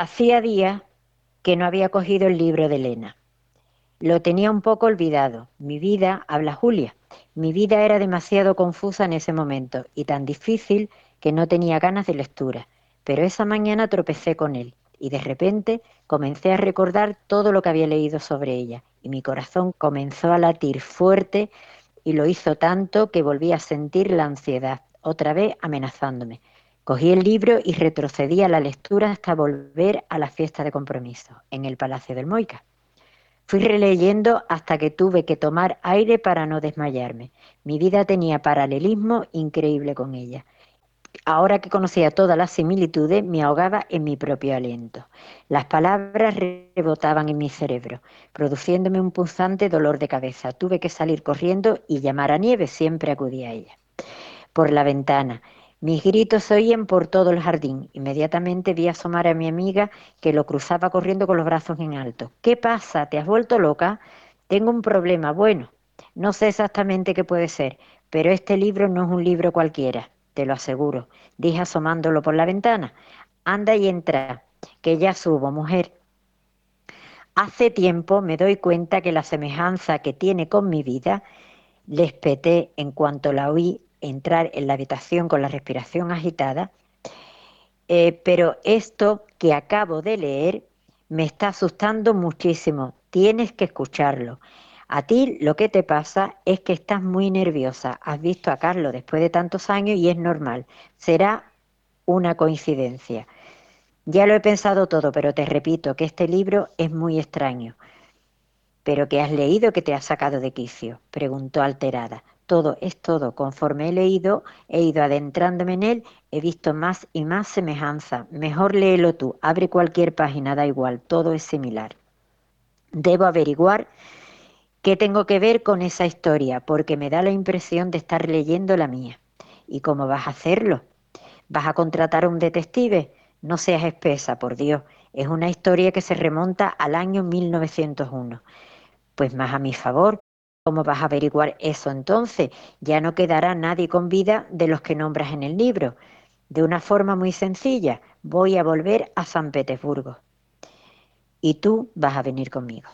hacía días que no había cogido el libro de Elena. Lo tenía un poco olvidado. Mi vida, habla Julia, mi vida era demasiado confusa en ese momento y tan difícil que no tenía ganas de lectura. Pero esa mañana tropecé con él y de repente comencé a recordar todo lo que había leído sobre ella y mi corazón comenzó a latir fuerte y lo hizo tanto que volví a sentir la ansiedad, otra vez amenazándome. Cogí el libro y retrocedí a la lectura hasta volver a la fiesta de compromiso, en el Palacio del Moica. Fui releyendo hasta que tuve que tomar aire para no desmayarme. Mi vida tenía paralelismo increíble con ella. Ahora que conocía todas las similitudes, me ahogaba en mi propio aliento. Las palabras rebotaban en mi cerebro, produciéndome un punzante dolor de cabeza. Tuve que salir corriendo y llamar a Nieve, siempre acudía a ella. Por la ventana, mis gritos se oían por todo el jardín. Inmediatamente vi asomar a mi amiga que lo cruzaba corriendo con los brazos en alto. ¿Qué pasa? ¿Te has vuelto loca? Tengo un problema. Bueno, no sé exactamente qué puede ser, pero este libro no es un libro cualquiera te lo aseguro, dije asomándolo por la ventana. Anda y entra, que ya subo, mujer. Hace tiempo me doy cuenta que la semejanza que tiene con mi vida, le espeté en cuanto la oí entrar en la habitación con la respiración agitada, eh, pero esto que acabo de leer me está asustando muchísimo, tienes que escucharlo. A ti lo que te pasa es que estás muy nerviosa. Has visto a Carlos después de tantos años y es normal. Será una coincidencia. Ya lo he pensado todo, pero te repito que este libro es muy extraño. ¿Pero qué has leído que te ha sacado de quicio? preguntó alterada. Todo es todo. Conforme he leído, he ido adentrándome en él, he visto más y más semejanza. Mejor léelo tú. Abre cualquier página, da igual. Todo es similar. Debo averiguar ¿Qué tengo que ver con esa historia? Porque me da la impresión de estar leyendo la mía. ¿Y cómo vas a hacerlo? ¿Vas a contratar a un detective? No seas espesa, por Dios. Es una historia que se remonta al año 1901. Pues más a mi favor. ¿Cómo vas a averiguar eso entonces? Ya no quedará nadie con vida de los que nombras en el libro. De una forma muy sencilla, voy a volver a San Petersburgo. Y tú vas a venir conmigo.